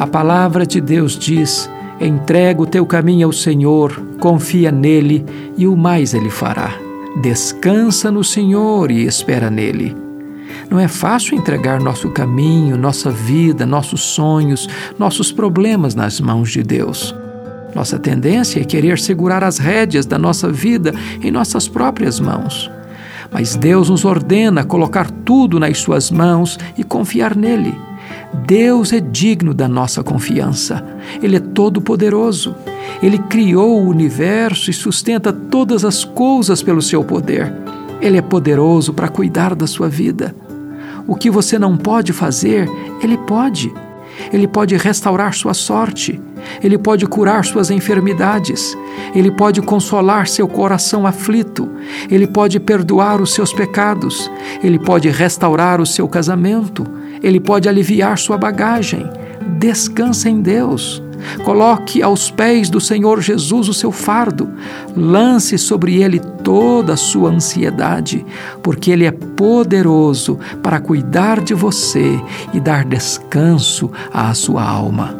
A palavra de Deus diz: entrega o teu caminho ao Senhor, confia nele e o mais ele fará. Descansa no Senhor e espera nele. Não é fácil entregar nosso caminho, nossa vida, nossos sonhos, nossos problemas nas mãos de Deus. Nossa tendência é querer segurar as rédeas da nossa vida em nossas próprias mãos. Mas Deus nos ordena colocar tudo nas Suas mãos e confiar nele. Deus é digno da nossa confiança. Ele é todo-poderoso. Ele criou o universo e sustenta todas as coisas pelo seu poder. Ele é poderoso para cuidar da sua vida. O que você não pode fazer, ele pode. Ele pode restaurar sua sorte. Ele pode curar suas enfermidades. Ele pode consolar seu coração aflito. Ele pode perdoar os seus pecados. Ele pode restaurar o seu casamento. Ele pode aliviar sua bagagem. Descansa em Deus. Coloque aos pés do Senhor Jesus o seu fardo. Lance sobre ele toda a sua ansiedade, porque ele é poderoso para cuidar de você e dar descanso à sua alma.